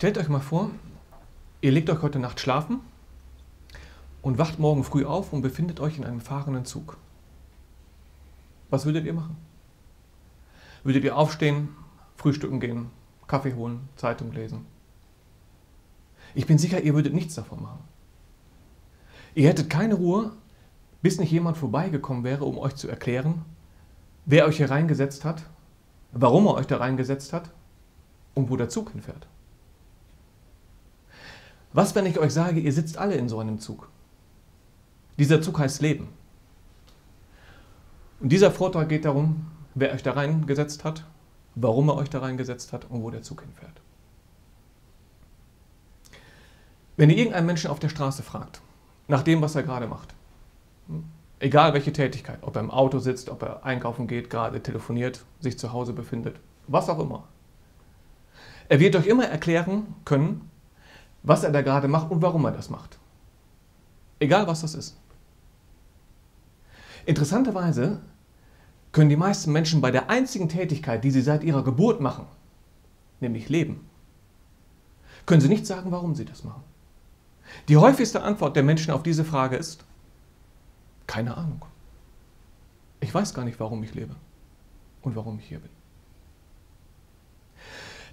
Stellt euch mal vor, ihr legt euch heute Nacht schlafen und wacht morgen früh auf und befindet euch in einem fahrenden Zug. Was würdet ihr machen? Würdet ihr aufstehen, frühstücken gehen, Kaffee holen, Zeitung lesen? Ich bin sicher, ihr würdet nichts davon machen. Ihr hättet keine Ruhe, bis nicht jemand vorbeigekommen wäre, um euch zu erklären, wer euch hier reingesetzt hat, warum er euch da reingesetzt hat und wo der Zug hinfährt. Was, wenn ich euch sage, ihr sitzt alle in so einem Zug? Dieser Zug heißt Leben. Und dieser Vortrag geht darum, wer euch da reingesetzt hat, warum er euch da reingesetzt hat und wo der Zug hinfährt. Wenn ihr irgendeinen Menschen auf der Straße fragt, nach dem, was er gerade macht, hm, egal welche Tätigkeit, ob er im Auto sitzt, ob er einkaufen geht, gerade telefoniert, sich zu Hause befindet, was auch immer, er wird euch immer erklären können, was er da gerade macht und warum er das macht. Egal was das ist. Interessanterweise können die meisten Menschen bei der einzigen Tätigkeit, die sie seit ihrer Geburt machen, nämlich leben, können sie nicht sagen, warum sie das machen. Die häufigste Antwort der Menschen auf diese Frage ist, keine Ahnung. Ich weiß gar nicht, warum ich lebe und warum ich hier bin.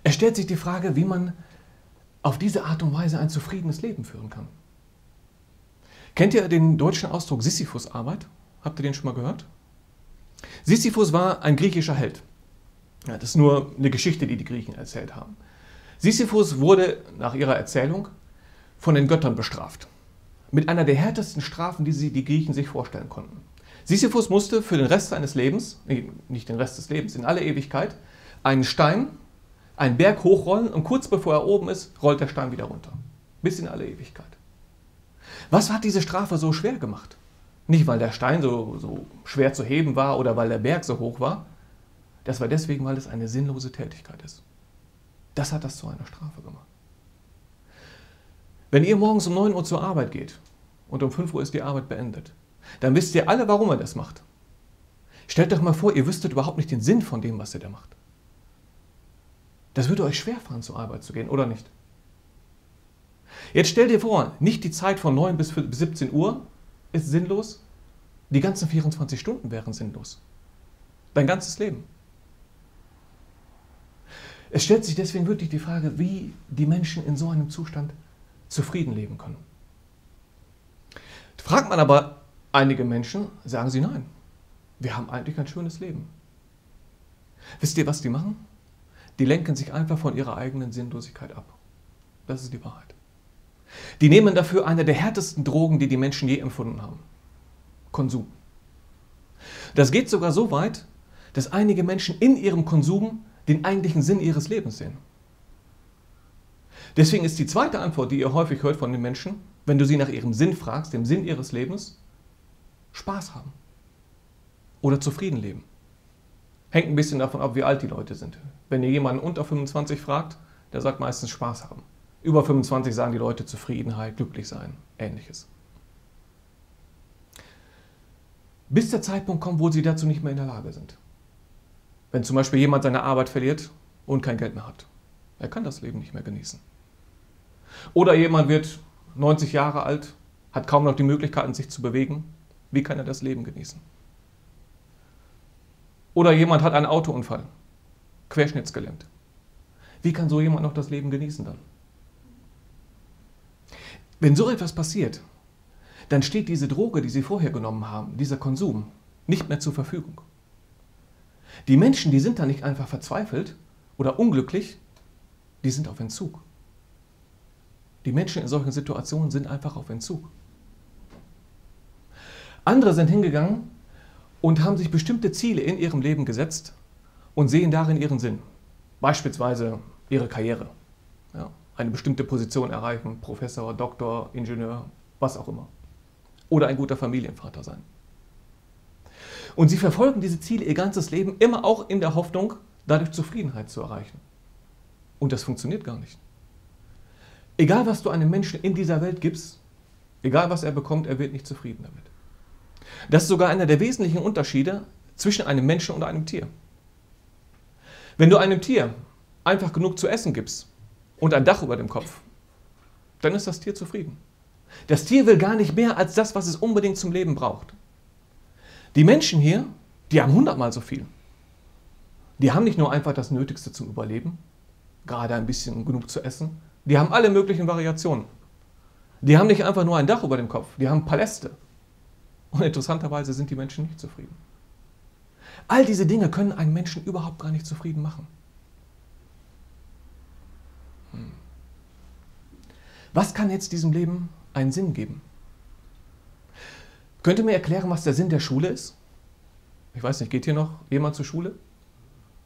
Es stellt sich die Frage, wie man auf diese Art und Weise ein zufriedenes Leben führen kann. Kennt ihr den deutschen Ausdruck Sisyphus-Arbeit? Habt ihr den schon mal gehört? Sisyphus war ein griechischer Held. Ja, das ist nur eine Geschichte, die die Griechen erzählt haben. Sisyphus wurde nach ihrer Erzählung von den Göttern bestraft. Mit einer der härtesten Strafen, die sie die Griechen sich vorstellen konnten. Sisyphus musste für den Rest seines Lebens, nicht den Rest des Lebens, in aller Ewigkeit, einen Stein einen Berg hochrollen und kurz bevor er oben ist, rollt der Stein wieder runter. Bis in alle Ewigkeit. Was hat diese Strafe so schwer gemacht? Nicht, weil der Stein so, so schwer zu heben war oder weil der Berg so hoch war. Das war deswegen, weil es eine sinnlose Tätigkeit ist. Das hat das zu einer Strafe gemacht. Wenn ihr morgens um 9 Uhr zur Arbeit geht und um 5 Uhr ist die Arbeit beendet, dann wisst ihr alle, warum er das macht. Stellt euch mal vor, ihr wüsstet überhaupt nicht den Sinn von dem, was ihr da macht. Das würde euch schwerfallen, zur Arbeit zu gehen, oder nicht? Jetzt stell dir vor, nicht die Zeit von 9 bis 17 Uhr ist sinnlos, die ganzen 24 Stunden wären sinnlos. Dein ganzes Leben. Es stellt sich deswegen wirklich die Frage, wie die Menschen in so einem Zustand zufrieden leben können. Fragt man aber einige Menschen, sagen sie nein. Wir haben eigentlich ein schönes Leben. Wisst ihr, was die machen? Die lenken sich einfach von ihrer eigenen Sinnlosigkeit ab. Das ist die Wahrheit. Die nehmen dafür eine der härtesten Drogen, die die Menschen je empfunden haben. Konsum. Das geht sogar so weit, dass einige Menschen in ihrem Konsum den eigentlichen Sinn ihres Lebens sehen. Deswegen ist die zweite Antwort, die ihr häufig hört von den Menschen, wenn du sie nach ihrem Sinn fragst, dem Sinn ihres Lebens, Spaß haben oder zufrieden leben. Hängt ein bisschen davon ab, wie alt die Leute sind. Wenn ihr jemanden unter 25 fragt, der sagt meistens Spaß haben. Über 25 sagen die Leute Zufriedenheit, glücklich sein, ähnliches. Bis der Zeitpunkt kommt, wo sie dazu nicht mehr in der Lage sind. Wenn zum Beispiel jemand seine Arbeit verliert und kein Geld mehr hat. Er kann das Leben nicht mehr genießen. Oder jemand wird 90 Jahre alt, hat kaum noch die Möglichkeiten, sich zu bewegen. Wie kann er das Leben genießen? Oder jemand hat einen Autounfall, querschnittsgelähmt. Wie kann so jemand noch das Leben genießen dann? Wenn so etwas passiert, dann steht diese Droge, die Sie vorher genommen haben, dieser Konsum, nicht mehr zur Verfügung. Die Menschen, die sind da nicht einfach verzweifelt oder unglücklich, die sind auf Entzug. Die Menschen in solchen Situationen sind einfach auf Entzug. Andere sind hingegangen und haben sich bestimmte Ziele in ihrem Leben gesetzt und sehen darin ihren Sinn. Beispielsweise ihre Karriere. Ja, eine bestimmte Position erreichen, Professor, Doktor, Ingenieur, was auch immer. Oder ein guter Familienvater sein. Und sie verfolgen diese Ziele ihr ganzes Leben immer auch in der Hoffnung, dadurch Zufriedenheit zu erreichen. Und das funktioniert gar nicht. Egal, was du einem Menschen in dieser Welt gibst, egal was er bekommt, er wird nicht zufrieden damit. Das ist sogar einer der wesentlichen Unterschiede zwischen einem Menschen und einem Tier. Wenn du einem Tier einfach genug zu essen gibst und ein Dach über dem Kopf, dann ist das Tier zufrieden. Das Tier will gar nicht mehr als das, was es unbedingt zum Leben braucht. Die Menschen hier, die haben hundertmal so viel. Die haben nicht nur einfach das Nötigste zum Überleben, gerade ein bisschen genug zu essen, die haben alle möglichen Variationen. Die haben nicht einfach nur ein Dach über dem Kopf, die haben Paläste. Und interessanterweise sind die Menschen nicht zufrieden. All diese Dinge können einen Menschen überhaupt gar nicht zufrieden machen. Hm. Was kann jetzt diesem Leben einen Sinn geben? Könnt ihr mir erklären, was der Sinn der Schule ist? Ich weiß nicht, geht hier noch jemand zur Schule?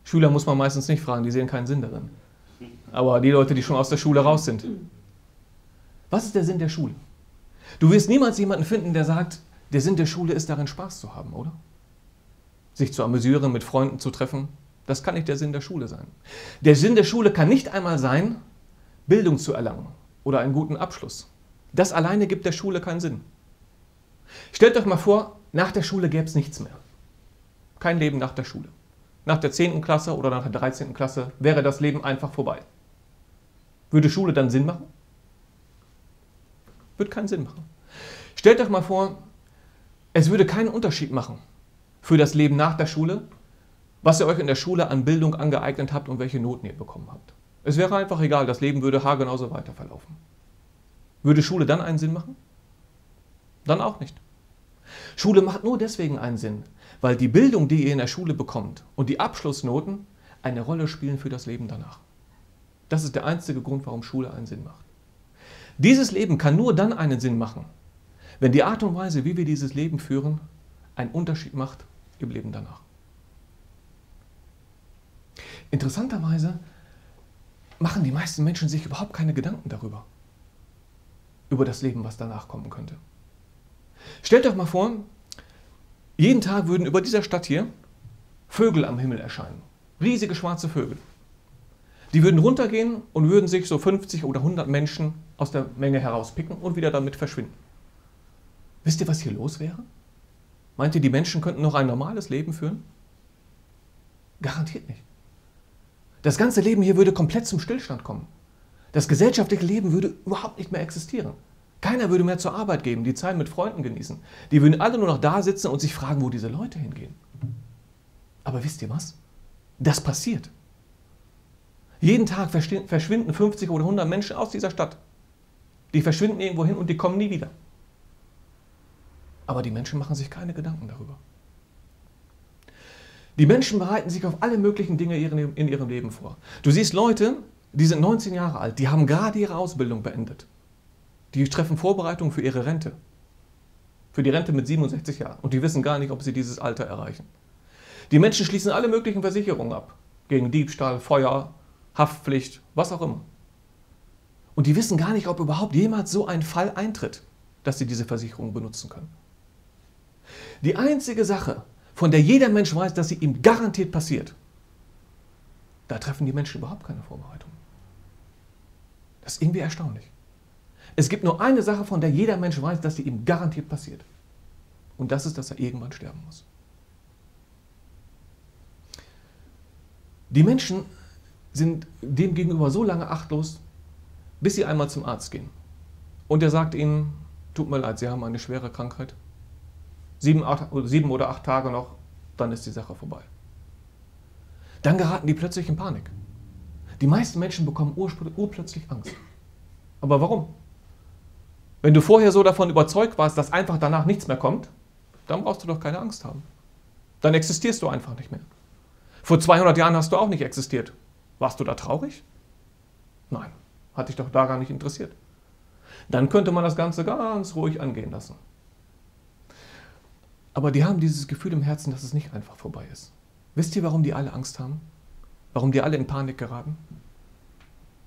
Schüler muss man meistens nicht fragen, die sehen keinen Sinn darin. Aber die Leute, die schon aus der Schule raus sind. Was ist der Sinn der Schule? Du wirst niemals jemanden finden, der sagt, der Sinn der Schule ist darin, Spaß zu haben, oder? Sich zu amüsieren, mit Freunden zu treffen, das kann nicht der Sinn der Schule sein. Der Sinn der Schule kann nicht einmal sein, Bildung zu erlangen oder einen guten Abschluss. Das alleine gibt der Schule keinen Sinn. Stellt euch mal vor, nach der Schule gäbe es nichts mehr. Kein Leben nach der Schule. Nach der 10. Klasse oder nach der 13. Klasse wäre das Leben einfach vorbei. Würde Schule dann Sinn machen? Würde keinen Sinn machen. Stellt euch mal vor, es würde keinen Unterschied machen für das Leben nach der Schule, was ihr euch in der Schule an Bildung angeeignet habt und welche Noten ihr bekommen habt. Es wäre einfach egal, das Leben würde haargenauso weiter verlaufen. Würde Schule dann einen Sinn machen? Dann auch nicht. Schule macht nur deswegen einen Sinn, weil die Bildung, die ihr in der Schule bekommt und die Abschlussnoten eine Rolle spielen für das Leben danach. Das ist der einzige Grund, warum Schule einen Sinn macht. Dieses Leben kann nur dann einen Sinn machen, wenn die Art und Weise, wie wir dieses Leben führen, einen Unterschied macht im Leben danach. Interessanterweise machen die meisten Menschen sich überhaupt keine Gedanken darüber, über das Leben, was danach kommen könnte. Stellt euch mal vor, jeden Tag würden über dieser Stadt hier Vögel am Himmel erscheinen. Riesige schwarze Vögel. Die würden runtergehen und würden sich so 50 oder 100 Menschen aus der Menge herauspicken und wieder damit verschwinden. Wisst ihr, was hier los wäre? Meint ihr, die Menschen könnten noch ein normales Leben führen? Garantiert nicht. Das ganze Leben hier würde komplett zum Stillstand kommen. Das gesellschaftliche Leben würde überhaupt nicht mehr existieren. Keiner würde mehr zur Arbeit gehen, die Zeit mit Freunden genießen. Die würden alle nur noch da sitzen und sich fragen, wo diese Leute hingehen. Aber wisst ihr was? Das passiert. Jeden Tag verschwinden 50 oder 100 Menschen aus dieser Stadt. Die verschwinden irgendwo hin und die kommen nie wieder. Aber die Menschen machen sich keine Gedanken darüber. Die Menschen bereiten sich auf alle möglichen Dinge in ihrem Leben vor. Du siehst Leute, die sind 19 Jahre alt, die haben gerade ihre Ausbildung beendet. Die treffen Vorbereitungen für ihre Rente. Für die Rente mit 67 Jahren. Und die wissen gar nicht, ob sie dieses Alter erreichen. Die Menschen schließen alle möglichen Versicherungen ab. Gegen Diebstahl, Feuer, Haftpflicht, was auch immer. Und die wissen gar nicht, ob überhaupt jemals so ein Fall eintritt, dass sie diese Versicherung benutzen können. Die einzige Sache, von der jeder Mensch weiß, dass sie ihm garantiert passiert, da treffen die Menschen überhaupt keine Vorbereitung. Das ist irgendwie erstaunlich. Es gibt nur eine Sache, von der jeder Mensch weiß, dass sie ihm garantiert passiert. Und das ist, dass er irgendwann sterben muss. Die Menschen sind dem gegenüber so lange achtlos, bis sie einmal zum Arzt gehen. Und er sagt ihnen, tut mir leid, Sie haben eine schwere Krankheit. Sieben, acht, sieben oder acht Tage noch, dann ist die Sache vorbei. Dann geraten die plötzlich in Panik. Die meisten Menschen bekommen urplötzlich Angst. Aber warum? Wenn du vorher so davon überzeugt warst, dass einfach danach nichts mehr kommt, dann brauchst du doch keine Angst haben. Dann existierst du einfach nicht mehr. Vor 200 Jahren hast du auch nicht existiert. Warst du da traurig? Nein, hat dich doch da gar nicht interessiert. Dann könnte man das Ganze ganz ruhig angehen lassen. Aber die haben dieses Gefühl im Herzen, dass es nicht einfach vorbei ist. Wisst ihr, warum die alle Angst haben? Warum die alle in Panik geraten?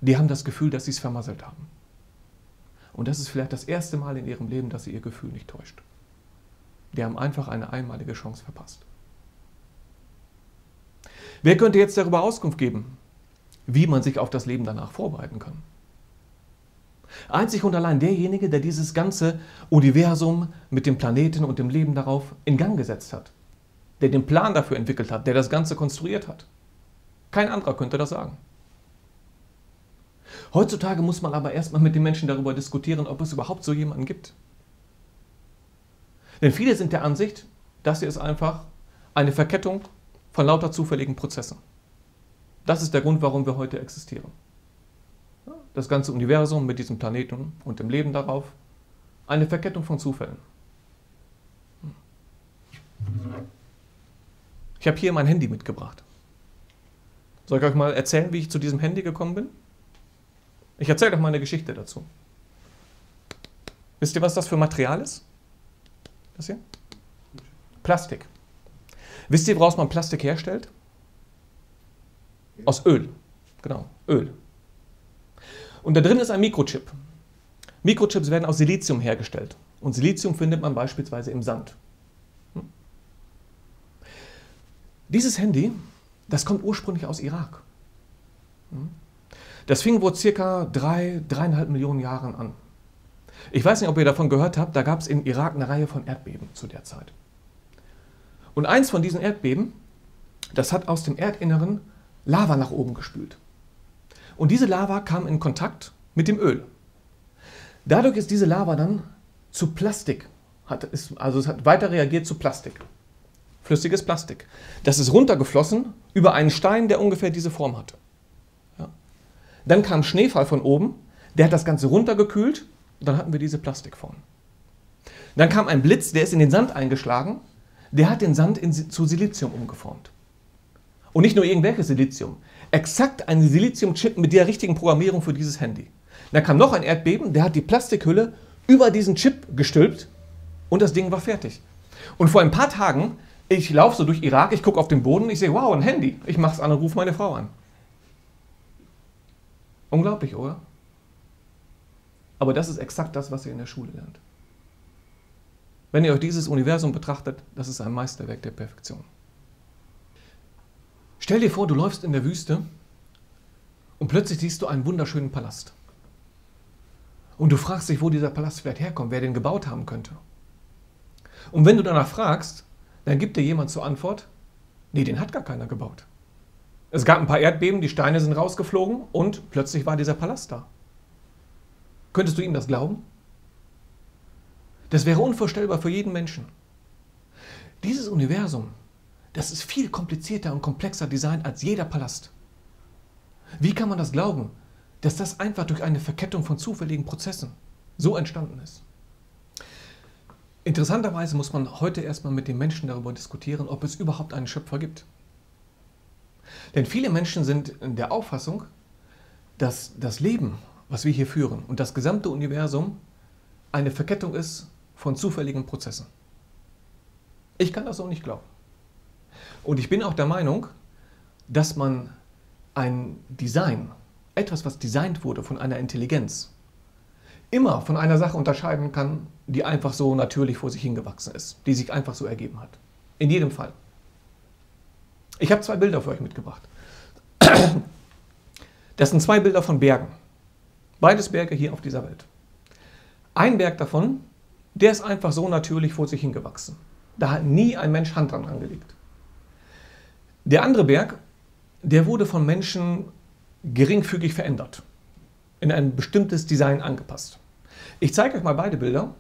Die haben das Gefühl, dass sie es vermasselt haben. Und das ist vielleicht das erste Mal in ihrem Leben, dass sie ihr Gefühl nicht täuscht. Die haben einfach eine einmalige Chance verpasst. Wer könnte jetzt darüber Auskunft geben, wie man sich auf das Leben danach vorbereiten kann? Einzig und allein derjenige, der dieses ganze Universum mit dem Planeten und dem Leben darauf in Gang gesetzt hat, der den Plan dafür entwickelt hat, der das Ganze konstruiert hat. Kein anderer könnte das sagen. Heutzutage muss man aber erstmal mit den Menschen darüber diskutieren, ob es überhaupt so jemanden gibt. Denn viele sind der Ansicht, das hier ist einfach eine Verkettung von lauter zufälligen Prozessen. Das ist der Grund, warum wir heute existieren. Das ganze Universum mit diesem Planeten und dem Leben darauf, eine Verkettung von Zufällen. Ich habe hier mein Handy mitgebracht. Soll ich euch mal erzählen, wie ich zu diesem Handy gekommen bin? Ich erzähle euch mal eine Geschichte dazu. Wisst ihr, was das für Material ist? Das hier? Plastik. Wisst ihr, woraus man Plastik herstellt? Aus Öl. Genau, Öl. Und da drin ist ein Mikrochip. Mikrochips werden aus Silizium hergestellt. Und Silizium findet man beispielsweise im Sand. Hm? Dieses Handy, das kommt ursprünglich aus Irak. Hm? Das fing wohl circa drei, dreieinhalb Millionen Jahren an. Ich weiß nicht, ob ihr davon gehört habt, da gab es im Irak eine Reihe von Erdbeben zu der Zeit. Und eins von diesen Erdbeben, das hat aus dem Erdinneren Lava nach oben gespült. Und diese Lava kam in Kontakt mit dem Öl. Dadurch ist diese Lava dann zu Plastik, hat, ist, also es hat weiter reagiert zu Plastik. Flüssiges Plastik. Das ist runtergeflossen über einen Stein, der ungefähr diese Form hatte. Ja. Dann kam Schneefall von oben, der hat das Ganze runtergekühlt und dann hatten wir diese Plastikform. Dann kam ein Blitz, der ist in den Sand eingeschlagen, der hat den Sand in, zu Silizium umgeformt. Und nicht nur irgendwelches Silizium, exakt ein Siliziumchip mit der richtigen Programmierung für dieses Handy. Dann kam noch ein Erdbeben, der hat die Plastikhülle über diesen Chip gestülpt und das Ding war fertig. Und vor ein paar Tagen, ich laufe so durch Irak, ich gucke auf den Boden, ich sehe, wow, ein Handy. Ich mache es an und rufe meine Frau an. Unglaublich, oder? Aber das ist exakt das, was ihr in der Schule lernt. Wenn ihr euch dieses Universum betrachtet, das ist ein Meisterwerk der Perfektion. Stell dir vor, du läufst in der Wüste und plötzlich siehst du einen wunderschönen Palast. Und du fragst dich, wo dieser Palast vielleicht herkommt, wer den gebaut haben könnte. Und wenn du danach fragst, dann gibt dir jemand zur Antwort, nee, den hat gar keiner gebaut. Es gab ein paar Erdbeben, die Steine sind rausgeflogen und plötzlich war dieser Palast da. Könntest du ihm das glauben? Das wäre unvorstellbar für jeden Menschen. Dieses Universum, das ist viel komplizierter und komplexer designt als jeder Palast. Wie kann man das glauben, dass das einfach durch eine Verkettung von zufälligen Prozessen so entstanden ist? Interessanterweise muss man heute erstmal mit den Menschen darüber diskutieren, ob es überhaupt einen Schöpfer gibt. Denn viele Menschen sind in der Auffassung, dass das Leben, was wir hier führen und das gesamte Universum eine Verkettung ist von zufälligen Prozessen. Ich kann das so nicht glauben. Und ich bin auch der Meinung, dass man ein Design, etwas, was designt wurde von einer Intelligenz, immer von einer Sache unterscheiden kann, die einfach so natürlich vor sich hingewachsen ist, die sich einfach so ergeben hat. In jedem Fall. Ich habe zwei Bilder für euch mitgebracht. Das sind zwei Bilder von Bergen. Beides Berge hier auf dieser Welt. Ein Berg davon, der ist einfach so natürlich vor sich hingewachsen. Da hat nie ein Mensch Hand dran angelegt. Der andere Berg, der wurde von Menschen geringfügig verändert, in ein bestimmtes Design angepasst. Ich zeige euch mal beide Bilder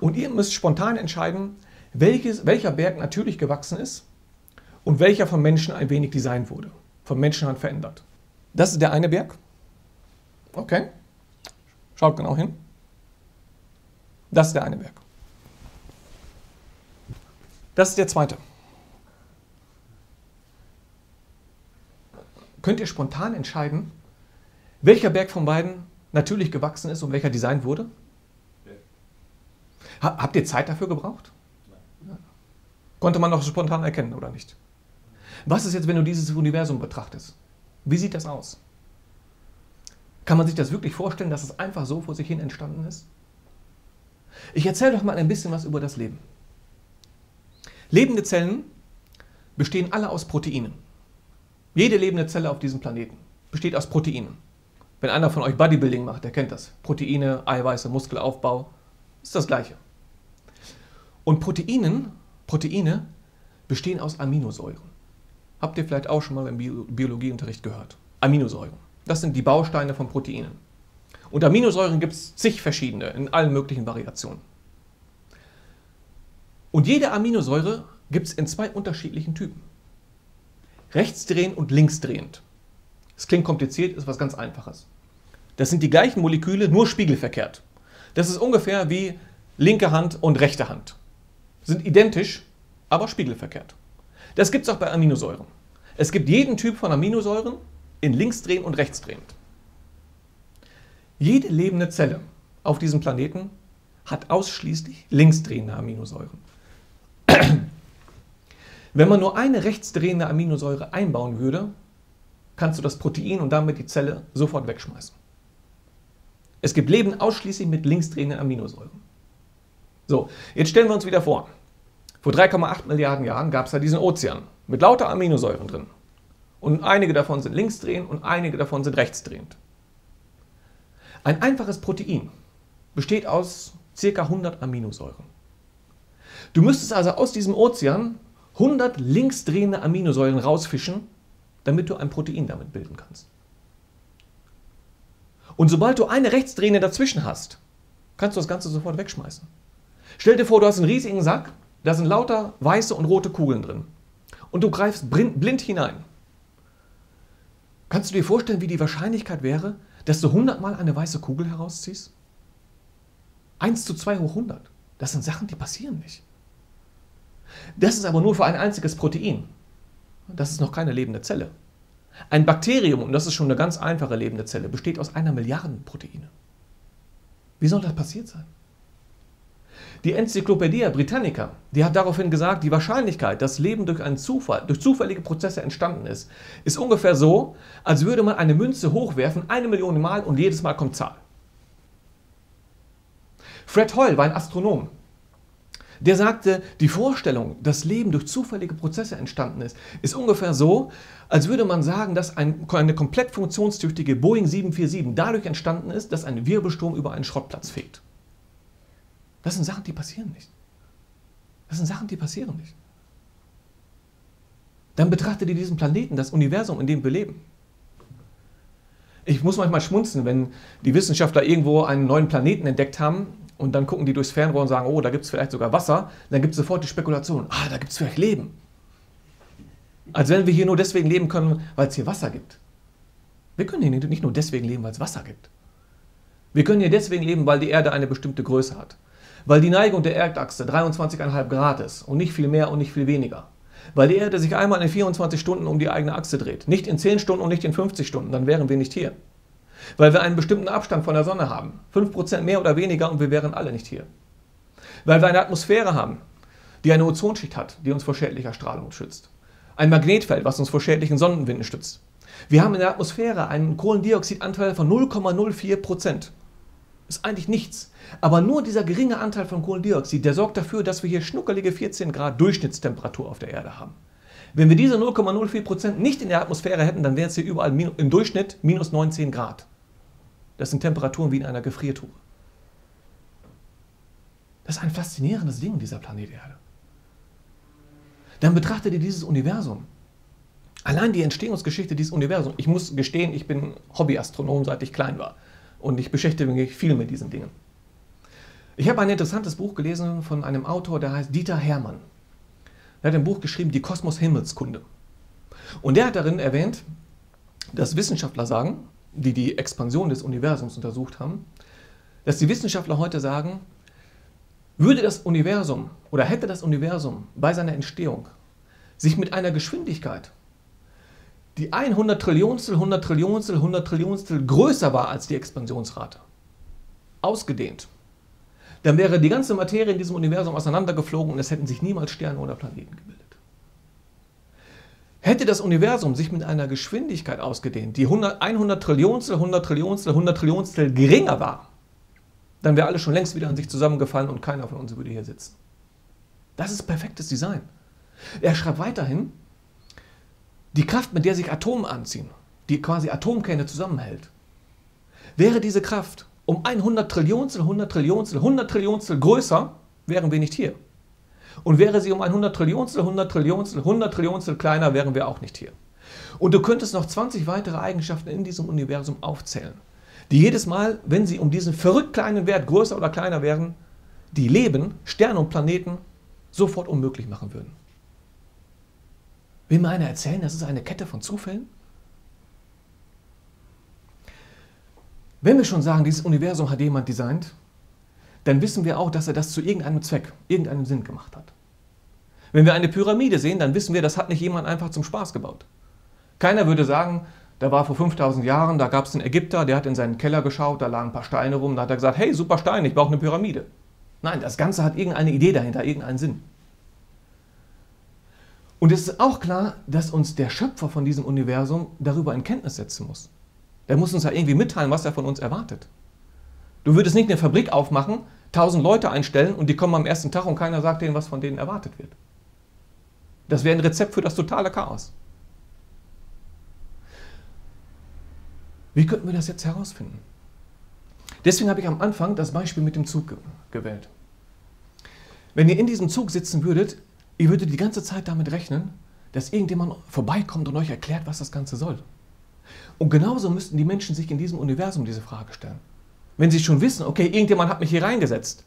und ihr müsst spontan entscheiden, welches, welcher Berg natürlich gewachsen ist und welcher von Menschen ein wenig designt wurde, von Menschenhand verändert. Das ist der eine Berg. Okay. Schaut genau hin. Das ist der eine Berg. Das ist der zweite. Könnt ihr spontan entscheiden, welcher Berg von beiden natürlich gewachsen ist und welcher designt wurde? Ja. Habt ihr Zeit dafür gebraucht? Konnte man doch spontan erkennen, oder nicht? Was ist jetzt, wenn du dieses Universum betrachtest? Wie sieht das aus? Kann man sich das wirklich vorstellen, dass es einfach so vor sich hin entstanden ist? Ich erzähle doch mal ein bisschen was über das Leben. Lebende Zellen bestehen alle aus Proteinen. Jede lebende Zelle auf diesem Planeten besteht aus Proteinen. Wenn einer von euch Bodybuilding macht, der kennt das. Proteine, Eiweiße, Muskelaufbau, ist das gleiche. Und Proteinen, Proteine bestehen aus Aminosäuren. Habt ihr vielleicht auch schon mal im Biologieunterricht gehört. Aminosäuren. Das sind die Bausteine von Proteinen. Und Aminosäuren gibt es zig verschiedene in allen möglichen Variationen. Und jede Aminosäure gibt es in zwei unterschiedlichen Typen. Rechtsdrehend und linksdrehend. Das klingt kompliziert, ist was ganz Einfaches. Das sind die gleichen Moleküle, nur spiegelverkehrt. Das ist ungefähr wie linke Hand und rechte Hand. Sind identisch, aber spiegelverkehrt. Das gibt es auch bei Aminosäuren. Es gibt jeden Typ von Aminosäuren in linksdrehend und rechtsdrehend. Jede lebende Zelle auf diesem Planeten hat ausschließlich linksdrehende Aminosäuren. Wenn man nur eine rechtsdrehende Aminosäure einbauen würde, kannst du das Protein und damit die Zelle sofort wegschmeißen. Es gibt Leben ausschließlich mit linksdrehenden Aminosäuren. So, jetzt stellen wir uns wieder vor. Vor 3,8 Milliarden Jahren gab es da diesen Ozean mit lauter Aminosäuren drin. Und einige davon sind linksdrehend und einige davon sind rechtsdrehend. Ein einfaches Protein besteht aus ca. 100 Aminosäuren. Du müsstest also aus diesem Ozean 100 linksdrehende Aminosäuren rausfischen, damit du ein Protein damit bilden kannst. Und sobald du eine rechtsdrehende dazwischen hast, kannst du das Ganze sofort wegschmeißen. Stell dir vor, du hast einen riesigen Sack, da sind lauter weiße und rote Kugeln drin. Und du greifst blind hinein. Kannst du dir vorstellen, wie die Wahrscheinlichkeit wäre, dass du 100 Mal eine weiße Kugel herausziehst? 1 zu 2 hoch 100. Das sind Sachen, die passieren nicht. Das ist aber nur für ein einziges Protein. Das ist noch keine lebende Zelle. Ein Bakterium, und das ist schon eine ganz einfache lebende Zelle, besteht aus einer Milliarde Proteine. Wie soll das passiert sein? Die Enzyklopädie Britannica, die hat daraufhin gesagt, die Wahrscheinlichkeit, dass Leben durch einen Zufall, durch zufällige Prozesse entstanden ist, ist ungefähr so, als würde man eine Münze hochwerfen, eine Million Mal und jedes Mal kommt Zahl. Fred Hoyle war ein Astronom. Der sagte, die Vorstellung, dass Leben durch zufällige Prozesse entstanden ist, ist ungefähr so, als würde man sagen, dass ein, eine komplett funktionstüchtige Boeing 747 dadurch entstanden ist, dass ein Wirbelsturm über einen Schrottplatz fegt. Das sind Sachen, die passieren nicht. Das sind Sachen, die passieren nicht. Dann betrachtet ihr diesen Planeten, das Universum, in dem wir leben. Ich muss manchmal schmunzen, wenn die Wissenschaftler irgendwo einen neuen Planeten entdeckt haben und dann gucken die durchs Fernrohr und sagen, oh, da gibt es vielleicht sogar Wasser, dann gibt es sofort die Spekulation, ah, da gibt es vielleicht Leben. Als wenn wir hier nur deswegen leben können, weil es hier Wasser gibt. Wir können hier nicht nur deswegen leben, weil es Wasser gibt. Wir können hier deswegen leben, weil die Erde eine bestimmte Größe hat. Weil die Neigung der Erdachse 23,5 Grad ist und nicht viel mehr und nicht viel weniger. Weil die Erde sich einmal in 24 Stunden um die eigene Achse dreht. Nicht in 10 Stunden und nicht in 50 Stunden, dann wären wir nicht hier. Weil wir einen bestimmten Abstand von der Sonne haben. 5% mehr oder weniger und wir wären alle nicht hier. Weil wir eine Atmosphäre haben, die eine Ozonschicht hat, die uns vor schädlicher Strahlung schützt. Ein Magnetfeld, was uns vor schädlichen Sonnenwinden stützt. Wir haben in der Atmosphäre einen Kohlendioxidanteil von 0,04 Prozent. Ist eigentlich nichts. Aber nur dieser geringe Anteil von Kohlendioxid, der sorgt dafür, dass wir hier schnuckelige 14 Grad Durchschnittstemperatur auf der Erde haben. Wenn wir diese 0,04 Prozent nicht in der Atmosphäre hätten, dann wäre es hier überall im Durchschnitt minus 19 Grad. Das sind Temperaturen wie in einer Gefriertruhe. Das ist ein faszinierendes Ding, dieser Planet Erde. Dann betrachtet ihr dieses Universum. Allein die Entstehungsgeschichte dieses Universums. Ich muss gestehen, ich bin Hobbyastronom, seit ich klein war. Und ich beschäftige mich viel mit diesen Dingen. Ich habe ein interessantes Buch gelesen von einem Autor, der heißt Dieter Hermann. Er hat ein Buch geschrieben, Die Kosmos-Himmelskunde. Und der hat darin erwähnt, dass Wissenschaftler sagen, die die Expansion des Universums untersucht haben, dass die Wissenschaftler heute sagen, würde das Universum oder hätte das Universum bei seiner Entstehung sich mit einer Geschwindigkeit, die 100 Trillionstel, 100 Trillionstel, 100 Trillionstel größer war als die Expansionsrate, ausgedehnt, dann wäre die ganze Materie in diesem Universum auseinandergeflogen und es hätten sich niemals Sterne oder Planeten gebildet. Hätte das Universum sich mit einer Geschwindigkeit ausgedehnt, die 100, 100 Trillionstel, 100 Trillionstel, 100 Trillionstel geringer war, dann wäre alles schon längst wieder an sich zusammengefallen und keiner von uns würde hier sitzen. Das ist perfektes Design. Er schreibt weiterhin, die Kraft, mit der sich Atome anziehen, die quasi Atomkerne zusammenhält, wäre diese Kraft um 100 Trillionstel, 100 Trillionstel, 100 Trillionstel größer, wären wir nicht hier. Und wäre sie um 100 Trillionstel, 100 Trillionstel, 100 Trillionstel kleiner, wären wir auch nicht hier. Und du könntest noch 20 weitere Eigenschaften in diesem Universum aufzählen, die jedes Mal, wenn sie um diesen verrückt kleinen Wert größer oder kleiner wären, die Leben, Sterne und Planeten sofort unmöglich machen würden. Will mir einer erzählen, das ist eine Kette von Zufällen? Wenn wir schon sagen, dieses Universum hat jemand designt, dann wissen wir auch, dass er das zu irgendeinem Zweck, irgendeinem Sinn gemacht hat. Wenn wir eine Pyramide sehen, dann wissen wir, das hat nicht jemand einfach zum Spaß gebaut. Keiner würde sagen, da war vor 5000 Jahren, da gab es einen Ägypter, der hat in seinen Keller geschaut, da lagen ein paar Steine rum, da hat er gesagt, hey, super Stein, ich brauche eine Pyramide. Nein, das Ganze hat irgendeine Idee dahinter, irgendeinen Sinn. Und es ist auch klar, dass uns der Schöpfer von diesem Universum darüber in Kenntnis setzen muss. Der muss uns ja irgendwie mitteilen, was er von uns erwartet. Du würdest nicht eine Fabrik aufmachen, tausend Leute einstellen und die kommen am ersten Tag und keiner sagt denen, was von denen erwartet wird. Das wäre ein Rezept für das totale Chaos. Wie könnten wir das jetzt herausfinden? Deswegen habe ich am Anfang das Beispiel mit dem Zug gewählt. Wenn ihr in diesem Zug sitzen würdet, ihr würdet die ganze Zeit damit rechnen, dass irgendjemand vorbeikommt und euch erklärt, was das Ganze soll. Und genauso müssten die Menschen sich in diesem Universum diese Frage stellen. Wenn sie schon wissen, okay, irgendjemand hat mich hier reingesetzt,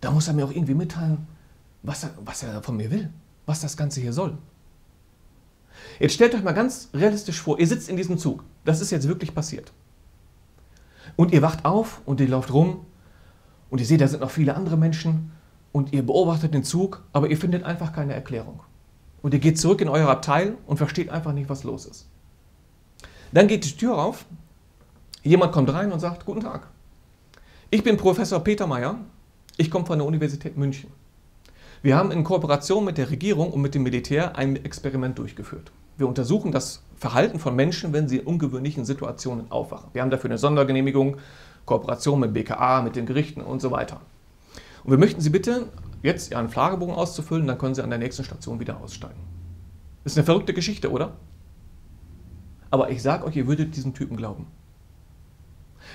dann muss er mir auch irgendwie mitteilen, was er, was er von mir will, was das Ganze hier soll. Jetzt stellt euch mal ganz realistisch vor, ihr sitzt in diesem Zug. Das ist jetzt wirklich passiert. Und ihr wacht auf und ihr lauft rum und ihr seht, da sind noch viele andere Menschen und ihr beobachtet den Zug, aber ihr findet einfach keine Erklärung. Und ihr geht zurück in euer Abteil und versteht einfach nicht, was los ist. Dann geht die Tür auf, jemand kommt rein und sagt, guten Tag. Ich bin Professor Peter Meyer, ich komme von der Universität München. Wir haben in Kooperation mit der Regierung und mit dem Militär ein Experiment durchgeführt. Wir untersuchen das Verhalten von Menschen, wenn sie in ungewöhnlichen Situationen aufwachen. Wir haben dafür eine Sondergenehmigung, Kooperation mit BKA, mit den Gerichten und so weiter. Und wir möchten Sie bitten, jetzt Ihren Fragebogen auszufüllen, dann können Sie an der nächsten Station wieder aussteigen. Ist eine verrückte Geschichte, oder? Aber ich sage euch, ihr würdet diesem Typen glauben.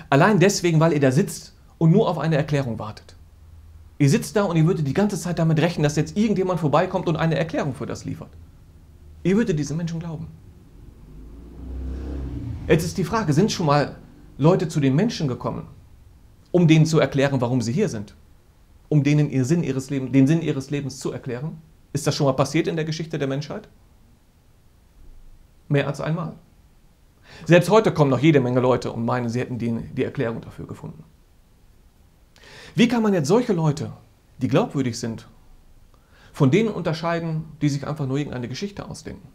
Allein deswegen, weil ihr da sitzt und nur auf eine Erklärung wartet. Ihr sitzt da und ihr würdet die ganze Zeit damit rechnen, dass jetzt irgendjemand vorbeikommt und eine Erklärung für das liefert. Ihr würdet diesen Menschen glauben. Jetzt ist die Frage, sind schon mal Leute zu den Menschen gekommen, um denen zu erklären, warum sie hier sind? Um denen ihr Sinn ihres Lebens, den Sinn ihres Lebens zu erklären? Ist das schon mal passiert in der Geschichte der Menschheit? Mehr als einmal. Selbst heute kommen noch jede Menge Leute und meinen, sie hätten die, die Erklärung dafür gefunden. Wie kann man jetzt solche Leute, die glaubwürdig sind, von denen unterscheiden, die sich einfach nur irgendeine Geschichte ausdenken?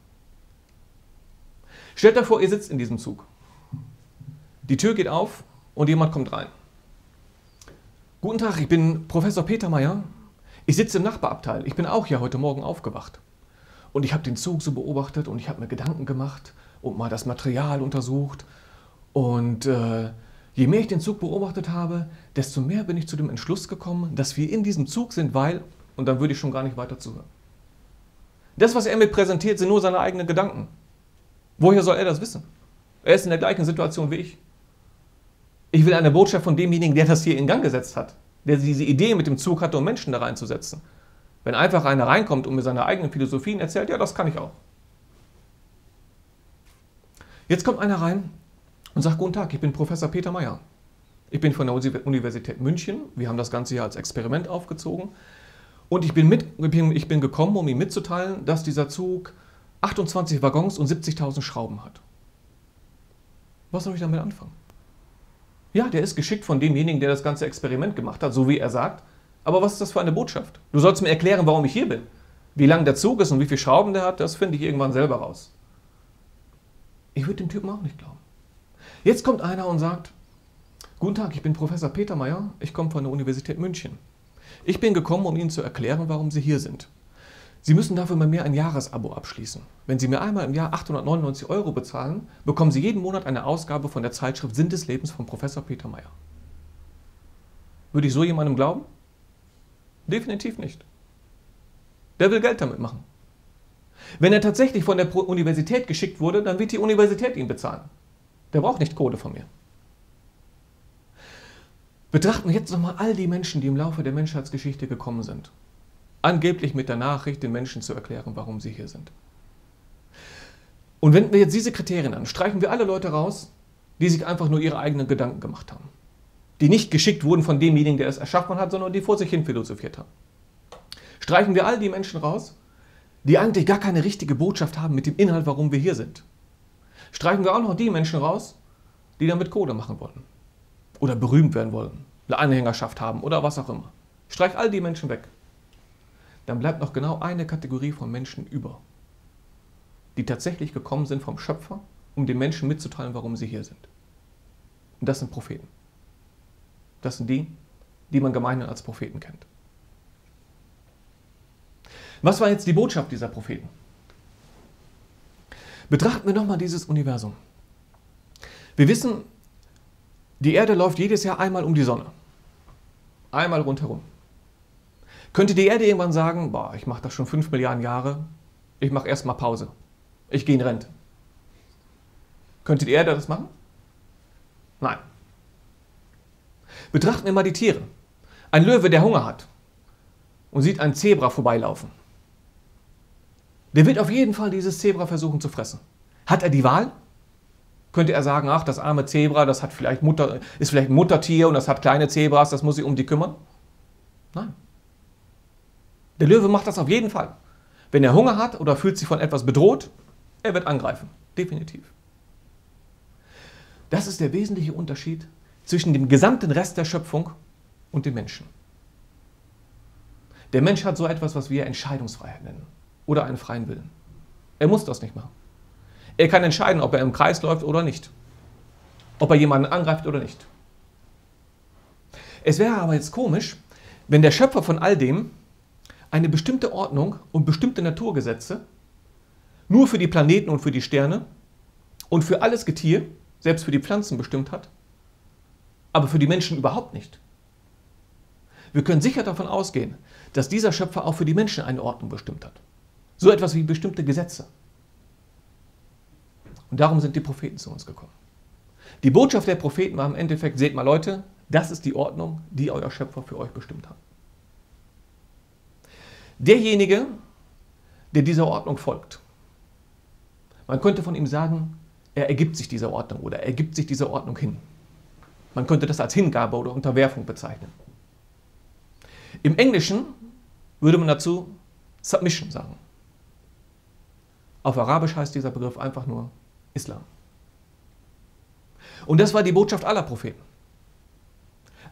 Stellt euch vor, ihr sitzt in diesem Zug. Die Tür geht auf und jemand kommt rein. Guten Tag, ich bin Professor Peter Meyer. Ich sitze im Nachbarabteil. Ich bin auch hier heute Morgen aufgewacht. Und ich habe den Zug so beobachtet und ich habe mir Gedanken gemacht und mal das Material untersucht. Und äh, je mehr ich den Zug beobachtet habe, desto mehr bin ich zu dem Entschluss gekommen, dass wir in diesem Zug sind, weil, und dann würde ich schon gar nicht weiter zuhören. Das, was er mir präsentiert, sind nur seine eigenen Gedanken. Woher soll er das wissen? Er ist in der gleichen Situation wie ich. Ich will eine Botschaft von demjenigen, der das hier in Gang gesetzt hat, der diese Idee mit dem Zug hatte, um Menschen da reinzusetzen. Wenn einfach einer reinkommt und mir seine eigenen Philosophien erzählt, ja, das kann ich auch. Jetzt kommt einer rein und sagt, guten Tag, ich bin Professor Peter Meyer. Ich bin von der Universität München. Wir haben das Ganze hier als Experiment aufgezogen. Und ich bin, mit, ich bin gekommen, um Ihnen mitzuteilen, dass dieser Zug 28 Waggons und 70.000 Schrauben hat. Was soll ich damit anfangen? Ja, der ist geschickt von demjenigen, der das ganze Experiment gemacht hat, so wie er sagt. Aber was ist das für eine Botschaft? Du sollst mir erklären, warum ich hier bin. Wie lang der Zug ist und wie viele Schrauben der hat, das finde ich irgendwann selber raus. Ich würde dem Typen auch nicht glauben. Jetzt kommt einer und sagt, Guten Tag, ich bin Professor Peter Meyer, ich komme von der Universität München. Ich bin gekommen, um Ihnen zu erklären, warum Sie hier sind. Sie müssen dafür bei mir ein Jahresabo abschließen. Wenn Sie mir einmal im Jahr 899 Euro bezahlen, bekommen Sie jeden Monat eine Ausgabe von der Zeitschrift Sinn des Lebens von Professor Peter Meyer. Würde ich so jemandem glauben? Definitiv nicht. Der will Geld damit machen. Wenn er tatsächlich von der Universität geschickt wurde, dann wird die Universität ihn bezahlen. Der braucht nicht Kohle von mir. Betrachten wir jetzt nochmal all die Menschen, die im Laufe der Menschheitsgeschichte gekommen sind. Angeblich mit der Nachricht, den Menschen zu erklären, warum sie hier sind. Und wenden wir jetzt diese Kriterien an, streichen wir alle Leute raus, die sich einfach nur ihre eigenen Gedanken gemacht haben. Die nicht geschickt wurden von demjenigen, der es erschaffen hat, sondern die vor sich hin philosophiert haben. Streichen wir all die Menschen raus, die eigentlich gar keine richtige Botschaft haben mit dem Inhalt, warum wir hier sind. Streichen wir auch noch die Menschen raus, die damit Kohle machen wollen. Oder berühmt werden wollen, eine Anhängerschaft haben oder was auch immer. Streich all die Menschen weg. Dann bleibt noch genau eine Kategorie von Menschen über, die tatsächlich gekommen sind vom Schöpfer, um den Menschen mitzuteilen, warum sie hier sind. Und das sind Propheten. Das sind die, die man gemeinhin als Propheten kennt. Was war jetzt die Botschaft dieser Propheten? Betrachten wir nochmal dieses Universum. Wir wissen, die Erde läuft jedes Jahr einmal um die Sonne. Einmal rundherum. Könnte die Erde irgendwann sagen, boah, ich mache das schon 5 Milliarden Jahre, ich mache erstmal Pause. Ich gehe in Rente. Könnte die Erde das machen? Nein. Betrachten wir mal die Tiere. Ein Löwe, der Hunger hat und sieht ein Zebra vorbeilaufen. Der wird auf jeden Fall dieses Zebra versuchen zu fressen. Hat er die Wahl? Könnte er sagen, ach, das arme Zebra, das hat vielleicht Mutter, ist vielleicht ein Muttertier und das hat kleine Zebras, das muss sich um die kümmern? Nein. Der Löwe macht das auf jeden Fall. Wenn er Hunger hat oder fühlt sich von etwas bedroht, er wird angreifen. Definitiv. Das ist der wesentliche Unterschied zwischen dem gesamten Rest der Schöpfung und dem Menschen. Der Mensch hat so etwas, was wir Entscheidungsfreiheit nennen oder einen freien Willen. Er muss das nicht machen. Er kann entscheiden, ob er im Kreis läuft oder nicht. Ob er jemanden angreift oder nicht. Es wäre aber jetzt komisch, wenn der Schöpfer von all dem eine bestimmte Ordnung und bestimmte Naturgesetze nur für die Planeten und für die Sterne und für alles Getier, selbst für die Pflanzen bestimmt hat, aber für die Menschen überhaupt nicht. Wir können sicher davon ausgehen, dass dieser Schöpfer auch für die Menschen eine Ordnung bestimmt hat. So etwas wie bestimmte Gesetze. Und darum sind die Propheten zu uns gekommen. Die Botschaft der Propheten war im Endeffekt, seht mal Leute, das ist die Ordnung, die euer Schöpfer für euch bestimmt hat. Derjenige, der dieser Ordnung folgt, man könnte von ihm sagen, er ergibt sich dieser Ordnung oder er gibt sich dieser Ordnung hin. Man könnte das als Hingabe oder Unterwerfung bezeichnen. Im Englischen würde man dazu Submission sagen. Auf Arabisch heißt dieser Begriff einfach nur Islam. Und das war die Botschaft aller Propheten.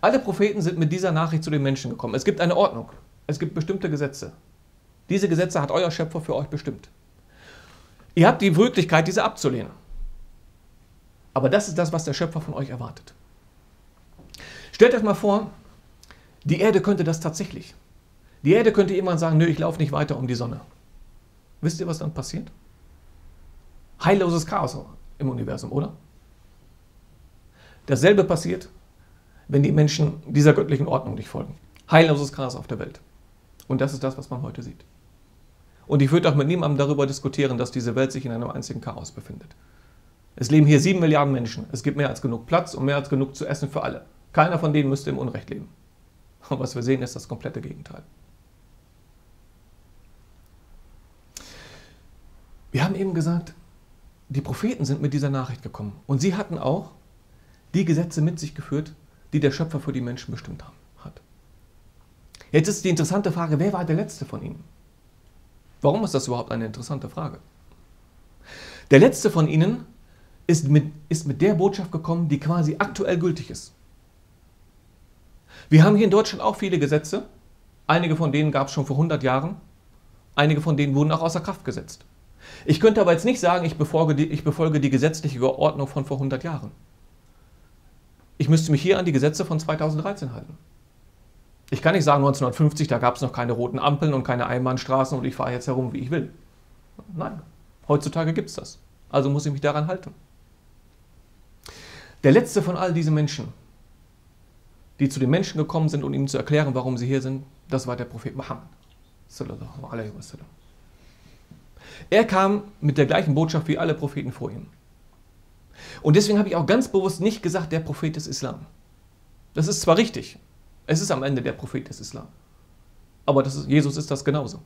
Alle Propheten sind mit dieser Nachricht zu den Menschen gekommen. Es gibt eine Ordnung. Es gibt bestimmte Gesetze. Diese Gesetze hat euer Schöpfer für euch bestimmt. Ihr habt die Möglichkeit, diese abzulehnen. Aber das ist das, was der Schöpfer von euch erwartet. Stellt euch mal vor, die Erde könnte das tatsächlich. Die Erde könnte irgendwann sagen, nö, ich laufe nicht weiter um die Sonne. Wisst ihr, was dann passiert? Heilloses Chaos im Universum, oder? Dasselbe passiert, wenn die Menschen dieser göttlichen Ordnung nicht folgen. Heilloses Chaos auf der Welt. Und das ist das, was man heute sieht. Und ich würde auch mit niemandem darüber diskutieren, dass diese Welt sich in einem einzigen Chaos befindet. Es leben hier sieben Milliarden Menschen. Es gibt mehr als genug Platz und mehr als genug zu essen für alle. Keiner von denen müsste im Unrecht leben. Und was wir sehen, ist das komplette Gegenteil. Wir haben eben gesagt, die Propheten sind mit dieser Nachricht gekommen. Und sie hatten auch die Gesetze mit sich geführt, die der Schöpfer für die Menschen bestimmt hat. Jetzt ist die interessante Frage, wer war der letzte von ihnen? Warum ist das überhaupt eine interessante Frage? Der letzte von ihnen ist mit, ist mit der Botschaft gekommen, die quasi aktuell gültig ist. Wir haben hier in Deutschland auch viele Gesetze. Einige von denen gab es schon vor 100 Jahren. Einige von denen wurden auch außer Kraft gesetzt. Ich könnte aber jetzt nicht sagen, ich befolge, die, ich befolge die gesetzliche Ordnung von vor 100 Jahren. Ich müsste mich hier an die Gesetze von 2013 halten. Ich kann nicht sagen, 1950, da gab es noch keine roten Ampeln und keine Einbahnstraßen und ich fahre jetzt herum, wie ich will. Nein, heutzutage gibt es das. Also muss ich mich daran halten. Der letzte von all diesen Menschen, die zu den Menschen gekommen sind, um ihnen zu erklären, warum sie hier sind, das war der Prophet Muhammad. Sallallahu alaihi wasallam. Er kam mit der gleichen Botschaft wie alle Propheten vor ihm. Und deswegen habe ich auch ganz bewusst nicht gesagt, der Prophet des Islam. Das ist zwar richtig, es ist am Ende der Prophet des Islam. Aber ist, Jesus ist das genauso.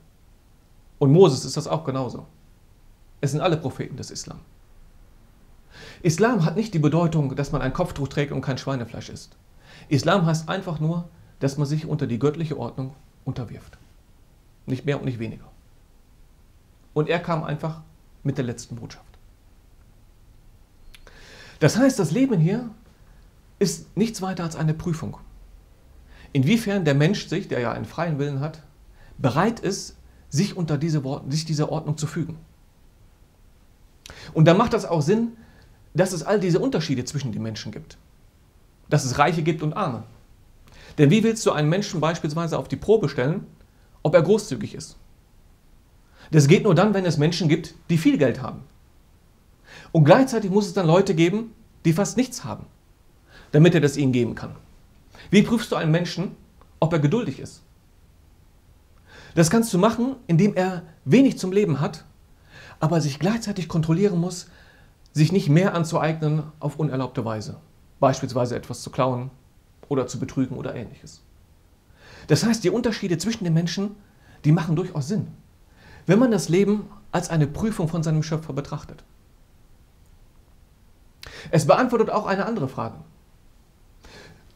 Und Moses ist das auch genauso. Es sind alle Propheten des Islam. Islam hat nicht die Bedeutung, dass man ein Kopftuch trägt und kein Schweinefleisch isst. Islam heißt einfach nur, dass man sich unter die göttliche Ordnung unterwirft. Nicht mehr und nicht weniger. Und er kam einfach mit der letzten Botschaft. Das heißt, das Leben hier ist nichts weiter als eine Prüfung. Inwiefern der Mensch sich, der ja einen freien Willen hat, bereit ist, sich unter diese, sich dieser Ordnung zu fügen. Und dann macht das auch Sinn, dass es all diese Unterschiede zwischen den Menschen gibt. Dass es Reiche gibt und Arme. Denn wie willst du einen Menschen beispielsweise auf die Probe stellen, ob er großzügig ist? Das geht nur dann, wenn es Menschen gibt, die viel Geld haben. Und gleichzeitig muss es dann Leute geben, die fast nichts haben, damit er das ihnen geben kann. Wie prüfst du einen Menschen, ob er geduldig ist? Das kannst du machen, indem er wenig zum Leben hat, aber sich gleichzeitig kontrollieren muss, sich nicht mehr anzueignen auf unerlaubte Weise. Beispielsweise etwas zu klauen oder zu betrügen oder ähnliches. Das heißt, die Unterschiede zwischen den Menschen, die machen durchaus Sinn, wenn man das Leben als eine Prüfung von seinem Schöpfer betrachtet. Es beantwortet auch eine andere Frage.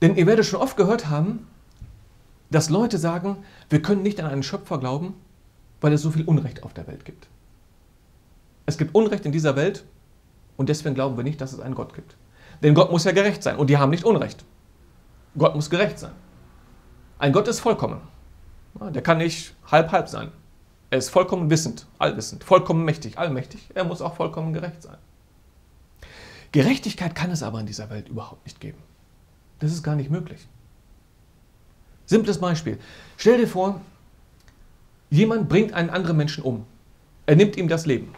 Denn ihr werdet schon oft gehört haben, dass Leute sagen, wir können nicht an einen Schöpfer glauben, weil es so viel Unrecht auf der Welt gibt. Es gibt Unrecht in dieser Welt und deswegen glauben wir nicht, dass es einen Gott gibt. Denn Gott muss ja gerecht sein und die haben nicht Unrecht. Gott muss gerecht sein. Ein Gott ist vollkommen. Der kann nicht halb-halb sein. Er ist vollkommen wissend, allwissend, vollkommen mächtig, allmächtig. Er muss auch vollkommen gerecht sein. Gerechtigkeit kann es aber in dieser Welt überhaupt nicht geben. Das ist gar nicht möglich. Simples Beispiel. Stell dir vor, jemand bringt einen anderen Menschen um. Er nimmt ihm das Leben.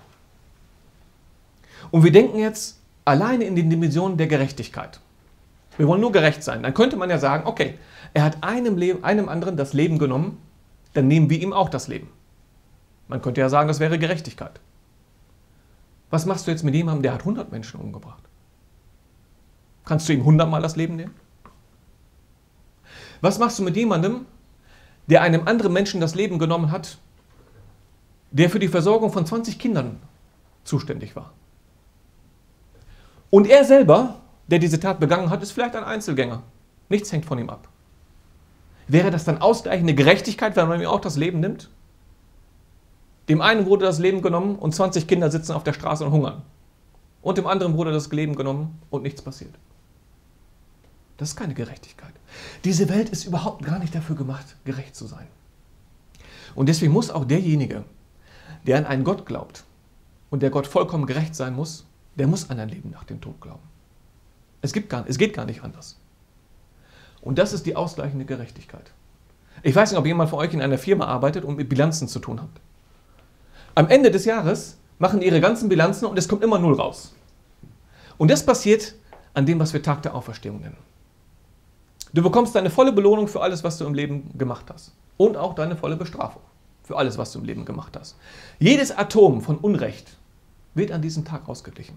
Und wir denken jetzt alleine in den Dimensionen der Gerechtigkeit. Wir wollen nur gerecht sein. Dann könnte man ja sagen, okay, er hat einem, Leben, einem anderen das Leben genommen, dann nehmen wir ihm auch das Leben. Man könnte ja sagen, das wäre Gerechtigkeit. Was machst du jetzt mit jemandem, der hat 100 Menschen umgebracht? Kannst du ihm 100 Mal das Leben nehmen? Was machst du mit jemandem, der einem anderen Menschen das Leben genommen hat, der für die Versorgung von 20 Kindern zuständig war? Und er selber, der diese Tat begangen hat, ist vielleicht ein Einzelgänger. Nichts hängt von ihm ab. Wäre das dann ausgleichende Gerechtigkeit, wenn man ihm auch das Leben nimmt? Dem einen wurde das Leben genommen und 20 Kinder sitzen auf der Straße und hungern. Und dem anderen wurde das Leben genommen und nichts passiert. Das ist keine Gerechtigkeit. Diese Welt ist überhaupt gar nicht dafür gemacht, gerecht zu sein. Und deswegen muss auch derjenige, der an einen Gott glaubt und der Gott vollkommen gerecht sein muss, der muss an ein Leben nach dem Tod glauben. Es, gibt gar, es geht gar nicht anders. Und das ist die ausgleichende Gerechtigkeit. Ich weiß nicht, ob jemand von euch in einer Firma arbeitet und mit Bilanzen zu tun hat. Am Ende des Jahres machen ihre ganzen Bilanzen und es kommt immer null raus. Und das passiert an dem, was wir Tag der Auferstehung nennen. Du bekommst deine volle Belohnung für alles, was du im Leben gemacht hast. Und auch deine volle Bestrafung für alles, was du im Leben gemacht hast. Jedes Atom von Unrecht wird an diesem Tag ausgeglichen.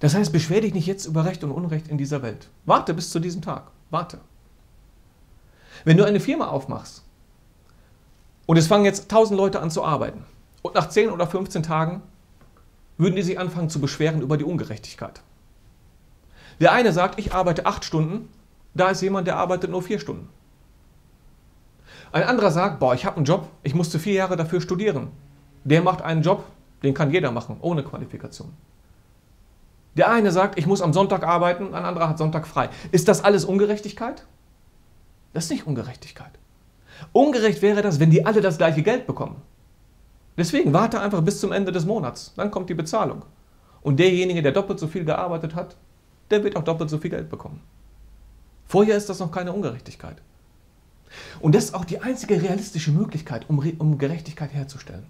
Das heißt, beschwer dich nicht jetzt über Recht und Unrecht in dieser Welt. Warte bis zu diesem Tag. Warte. Wenn du eine Firma aufmachst und es fangen jetzt 1000 Leute an zu arbeiten und nach 10 oder 15 Tagen würden die sich anfangen zu beschweren über die Ungerechtigkeit. Der eine sagt, ich arbeite 8 Stunden, da ist jemand, der arbeitet nur 4 Stunden. Ein anderer sagt, boah, ich habe einen Job, ich musste vier Jahre dafür studieren. Der macht einen Job, den kann jeder machen, ohne Qualifikation. Der eine sagt, ich muss am Sonntag arbeiten, ein anderer hat Sonntag frei. Ist das alles Ungerechtigkeit? Das ist nicht Ungerechtigkeit. Ungerecht wäre das, wenn die alle das gleiche Geld bekommen. Deswegen warte einfach bis zum Ende des Monats, dann kommt die Bezahlung. Und derjenige, der doppelt so viel gearbeitet hat, der wird auch doppelt so viel Geld bekommen. Vorher ist das noch keine Ungerechtigkeit. Und das ist auch die einzige realistische Möglichkeit, um, um Gerechtigkeit herzustellen.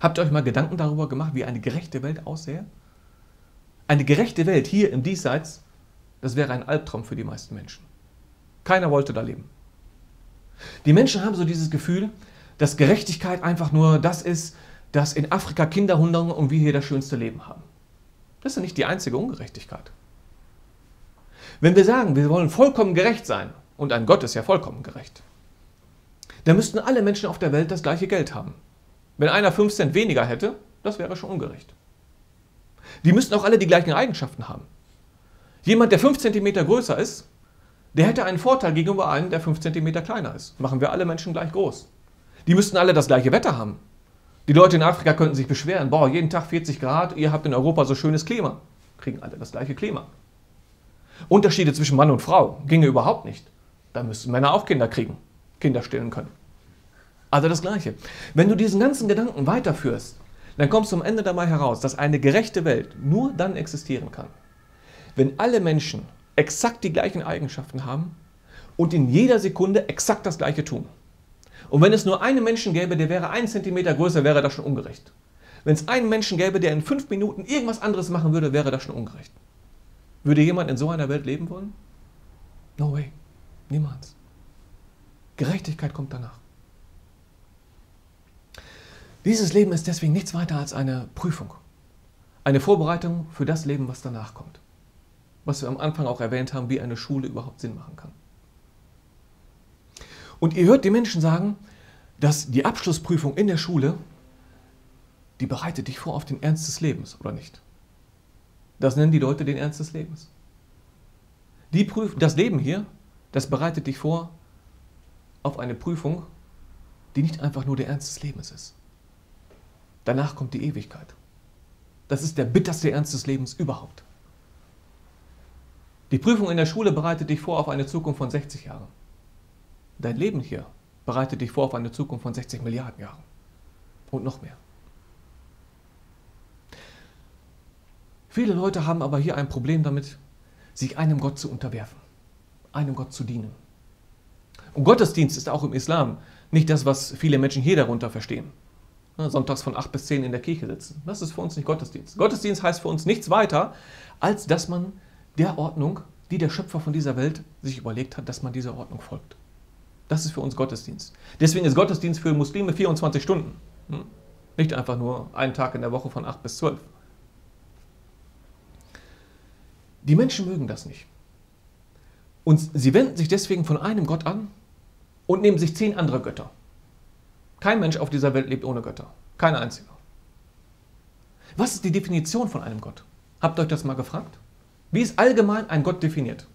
Habt ihr euch mal Gedanken darüber gemacht, wie eine gerechte Welt aussähe? Eine gerechte Welt hier im Diesseits, das wäre ein Albtraum für die meisten Menschen. Keiner wollte da leben. Die Menschen haben so dieses Gefühl, dass Gerechtigkeit einfach nur das ist, dass in Afrika Kinder hungern und wir hier das schönste Leben haben. Das ist ja nicht die einzige Ungerechtigkeit. Wenn wir sagen, wir wollen vollkommen gerecht sein, und ein Gott ist ja vollkommen gerecht, dann müssten alle Menschen auf der Welt das gleiche Geld haben. Wenn einer 5 Cent weniger hätte, Das wäre schon ungerecht. Die müssten auch alle die gleichen Eigenschaften haben. Jemand, der 5 cm größer ist, der hätte einen Vorteil gegenüber einem, der 5 cm kleiner ist. Machen wir alle Menschen gleich groß. Die müssten alle das gleiche Wetter haben. Die Leute in Afrika könnten sich beschweren, boah, jeden Tag 40 Grad, ihr habt in Europa so schönes Klima. Kriegen alle das gleiche Klima. Unterschiede zwischen Mann und Frau ginge überhaupt nicht. Da müssten Männer auch Kinder kriegen, Kinder stillen können. Also das Gleiche. Wenn du diesen ganzen Gedanken weiterführst, dann kommst du am Ende dabei heraus, dass eine gerechte Welt nur dann existieren kann, wenn alle Menschen exakt die gleichen Eigenschaften haben und in jeder Sekunde exakt das Gleiche tun. Und wenn es nur einen Menschen gäbe, der wäre einen Zentimeter größer, wäre das schon ungerecht. Wenn es einen Menschen gäbe, der in fünf Minuten irgendwas anderes machen würde, wäre das schon ungerecht. Würde jemand in so einer Welt leben wollen? No way. Niemals. Gerechtigkeit kommt danach. Dieses Leben ist deswegen nichts weiter als eine Prüfung. Eine Vorbereitung für das Leben, was danach kommt. Was wir am Anfang auch erwähnt haben, wie eine Schule überhaupt Sinn machen kann. Und ihr hört die Menschen sagen, dass die Abschlussprüfung in der Schule, die bereitet dich vor auf den Ernst des Lebens, oder nicht? Das nennen die Leute den Ernst des Lebens. Die Prüf das Leben hier, das bereitet dich vor auf eine Prüfung, die nicht einfach nur der Ernst des Lebens ist. Danach kommt die Ewigkeit. Das ist der bitterste Ernst des Lebens überhaupt. Die Prüfung in der Schule bereitet dich vor auf eine Zukunft von 60 Jahren. Dein Leben hier bereitet dich vor auf eine Zukunft von 60 Milliarden Jahren. Und noch mehr. Viele Leute haben aber hier ein Problem damit, sich einem Gott zu unterwerfen, einem Gott zu dienen. Und Gottesdienst ist auch im Islam nicht das, was viele Menschen hier darunter verstehen. Sonntags von 8 bis 10 in der Kirche sitzen. Das ist für uns nicht Gottesdienst. Gottesdienst heißt für uns nichts weiter, als dass man der Ordnung, die der Schöpfer von dieser Welt sich überlegt hat, dass man dieser Ordnung folgt. Das ist für uns Gottesdienst. Deswegen ist Gottesdienst für Muslime 24 Stunden. Hm? Nicht einfach nur einen Tag in der Woche von 8 bis 12. Die Menschen mögen das nicht. Und sie wenden sich deswegen von einem Gott an und nehmen sich zehn andere Götter. Kein Mensch auf dieser Welt lebt ohne Götter. Kein einziger. Was ist die Definition von einem Gott? Habt ihr euch das mal gefragt? Wie ist allgemein ein Gott definiert?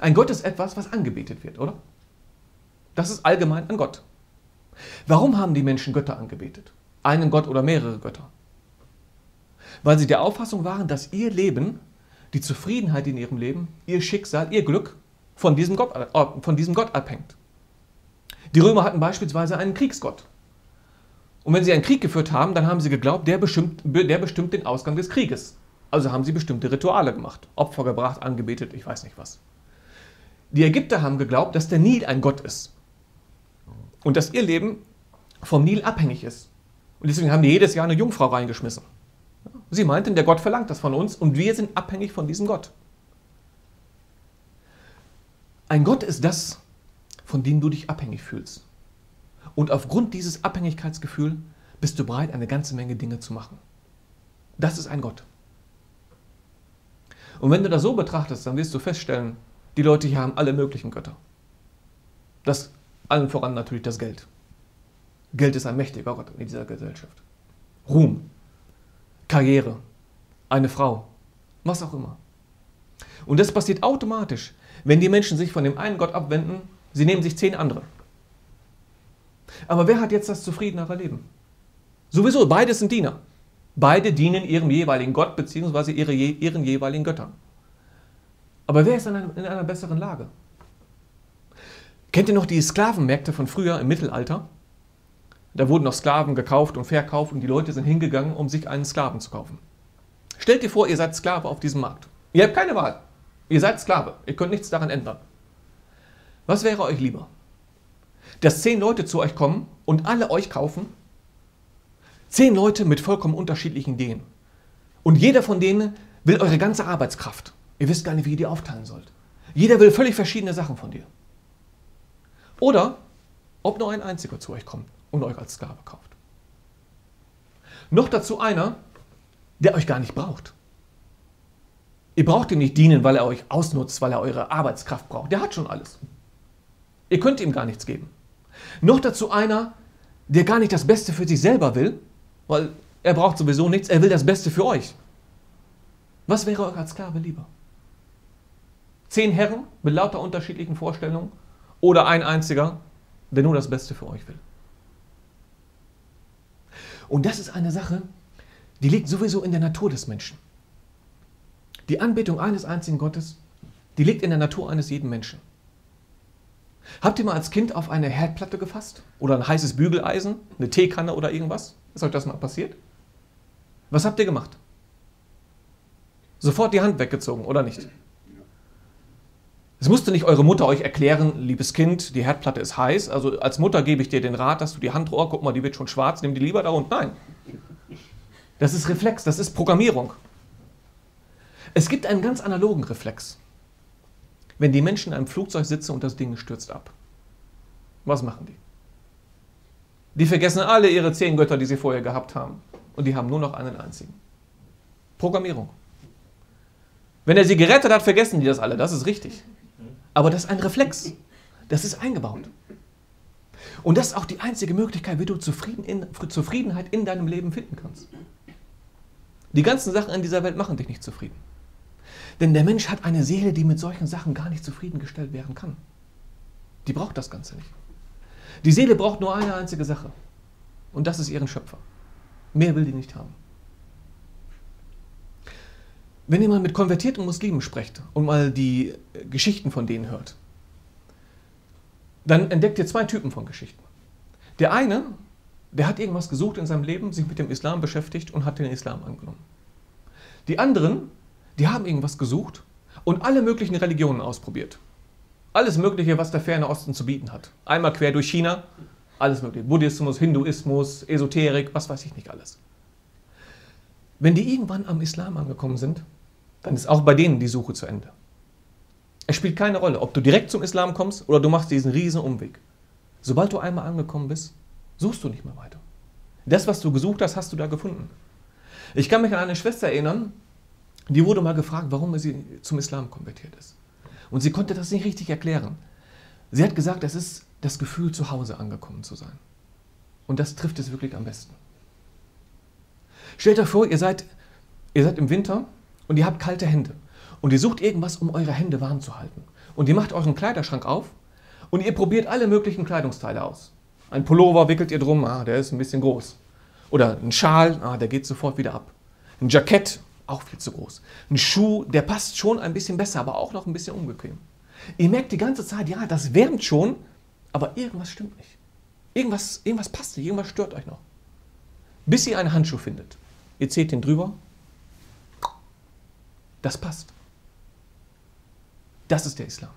Ein Gott ist etwas, was angebetet wird, oder? Das ist allgemein ein Gott. Warum haben die Menschen Götter angebetet? Einen Gott oder mehrere Götter? Weil sie der Auffassung waren, dass ihr Leben, die Zufriedenheit in ihrem Leben, ihr Schicksal, ihr Glück von diesem Gott, äh, von diesem Gott abhängt. Die Römer hatten beispielsweise einen Kriegsgott. Und wenn sie einen Krieg geführt haben, dann haben sie geglaubt, der bestimmt, der bestimmt den Ausgang des Krieges. Also haben sie bestimmte Rituale gemacht, Opfer gebracht, angebetet, ich weiß nicht was. Die Ägypter haben geglaubt, dass der Nil ein Gott ist und dass ihr Leben vom Nil abhängig ist. Und deswegen haben die jedes Jahr eine Jungfrau reingeschmissen. Sie meinten, der Gott verlangt das von uns und wir sind abhängig von diesem Gott. Ein Gott ist das, von dem du dich abhängig fühlst. Und aufgrund dieses Abhängigkeitsgefühls bist du bereit, eine ganze Menge Dinge zu machen. Das ist ein Gott. Und wenn du das so betrachtest, dann wirst du feststellen, die Leute hier haben alle möglichen Götter. Das allen voran natürlich das Geld. Geld ist ein mächtiger Gott in dieser Gesellschaft. Ruhm, Karriere, eine Frau, was auch immer. Und das passiert automatisch, wenn die Menschen sich von dem einen Gott abwenden, sie nehmen sich zehn andere. Aber wer hat jetzt das zufriedenere Leben? Sowieso, beide sind Diener. Beide dienen ihrem jeweiligen Gott bzw. Ihre, ihren jeweiligen Göttern. Aber wer ist in einer, in einer besseren Lage? Kennt ihr noch die Sklavenmärkte von früher im Mittelalter? Da wurden noch Sklaven gekauft und verkauft und die Leute sind hingegangen, um sich einen Sklaven zu kaufen. Stellt ihr vor, ihr seid Sklave auf diesem Markt. Ihr habt keine Wahl. Ihr seid Sklave. Ihr könnt nichts daran ändern. Was wäre euch lieber? Dass zehn Leute zu euch kommen und alle euch kaufen? Zehn Leute mit vollkommen unterschiedlichen Ideen. Und jeder von denen will eure ganze Arbeitskraft. Ihr wisst gar nicht, wie ihr die aufteilen sollt. Jeder will völlig verschiedene Sachen von dir. Oder ob nur ein einziger zu euch kommt und euch als Sklave kauft. Noch dazu einer, der euch gar nicht braucht. Ihr braucht ihm nicht dienen, weil er euch ausnutzt, weil er eure Arbeitskraft braucht. Der hat schon alles. Ihr könnt ihm gar nichts geben. Noch dazu einer, der gar nicht das Beste für sich selber will, weil er braucht sowieso nichts, er will das Beste für euch. Was wäre euch als Sklave lieber? Zehn Herren mit lauter unterschiedlichen Vorstellungen oder ein einziger, der nur das Beste für euch will? Und das ist eine Sache, die liegt sowieso in der Natur des Menschen. Die Anbetung eines einzigen Gottes, die liegt in der Natur eines jeden Menschen. Habt ihr mal als Kind auf eine Herdplatte gefasst? Oder ein heißes Bügeleisen? Eine Teekanne oder irgendwas? Ist euch das mal passiert? Was habt ihr gemacht? Sofort die Hand weggezogen, oder nicht? Es musste nicht eure Mutter euch erklären, liebes Kind, die Herdplatte ist heiß. Also als Mutter gebe ich dir den Rat, dass du die Hand, oh, guck mal, die wird schon schwarz, nimm die lieber da und nein. Das ist Reflex, das ist Programmierung. Es gibt einen ganz analogen Reflex. Wenn die Menschen in einem Flugzeug sitzen und das Ding stürzt ab, was machen die? Die vergessen alle ihre zehn Götter, die sie vorher gehabt haben. Und die haben nur noch einen einzigen. Programmierung. Wenn er sie gerettet hat, vergessen die das alle. Das ist richtig. Aber das ist ein Reflex. Das ist eingebaut. Und das ist auch die einzige Möglichkeit, wie du Zufrieden in, Zufriedenheit in deinem Leben finden kannst. Die ganzen Sachen in dieser Welt machen dich nicht zufrieden. Denn der Mensch hat eine Seele, die mit solchen Sachen gar nicht zufriedengestellt werden kann. Die braucht das Ganze nicht. Die Seele braucht nur eine einzige Sache. Und das ist ihren Schöpfer. Mehr will die nicht haben. Wenn ihr mal mit konvertierten Muslimen sprecht und mal die Geschichten von denen hört, dann entdeckt ihr zwei Typen von Geschichten. Der eine, der hat irgendwas gesucht in seinem Leben, sich mit dem Islam beschäftigt und hat den Islam angenommen. Die anderen, die haben irgendwas gesucht und alle möglichen Religionen ausprobiert. Alles Mögliche, was der ferne Osten zu bieten hat. Einmal quer durch China, alles Mögliche. Buddhismus, Hinduismus, Esoterik, was weiß ich nicht alles. Wenn die irgendwann am Islam angekommen sind, dann ist auch bei denen die Suche zu Ende. Es spielt keine Rolle, ob du direkt zum Islam kommst oder du machst diesen riesen Umweg. Sobald du einmal angekommen bist, suchst du nicht mehr weiter. Das, was du gesucht hast, hast du da gefunden. Ich kann mich an eine Schwester erinnern, die wurde mal gefragt, warum sie zum Islam konvertiert ist. Und sie konnte das nicht richtig erklären. Sie hat gesagt, es ist das Gefühl, zu Hause angekommen zu sein. Und das trifft es wirklich am besten. Stellt euch vor, ihr seid, ihr seid im Winter und ihr habt kalte Hände. Und ihr sucht irgendwas, um eure Hände warm zu halten. Und ihr macht euren Kleiderschrank auf und ihr probiert alle möglichen Kleidungsteile aus. Ein Pullover wickelt ihr drum, ah, der ist ein bisschen groß. Oder ein Schal, ah, der geht sofort wieder ab. Ein Jackett, auch viel zu groß. Ein Schuh, der passt schon ein bisschen besser, aber auch noch ein bisschen unbequem. Ihr merkt die ganze Zeit, ja, das wärmt schon, aber irgendwas stimmt nicht. Irgendwas, irgendwas passt nicht, irgendwas stört euch noch. Bis ihr einen Handschuh findet. Ihr zählt den drüber. Das passt. Das ist der Islam.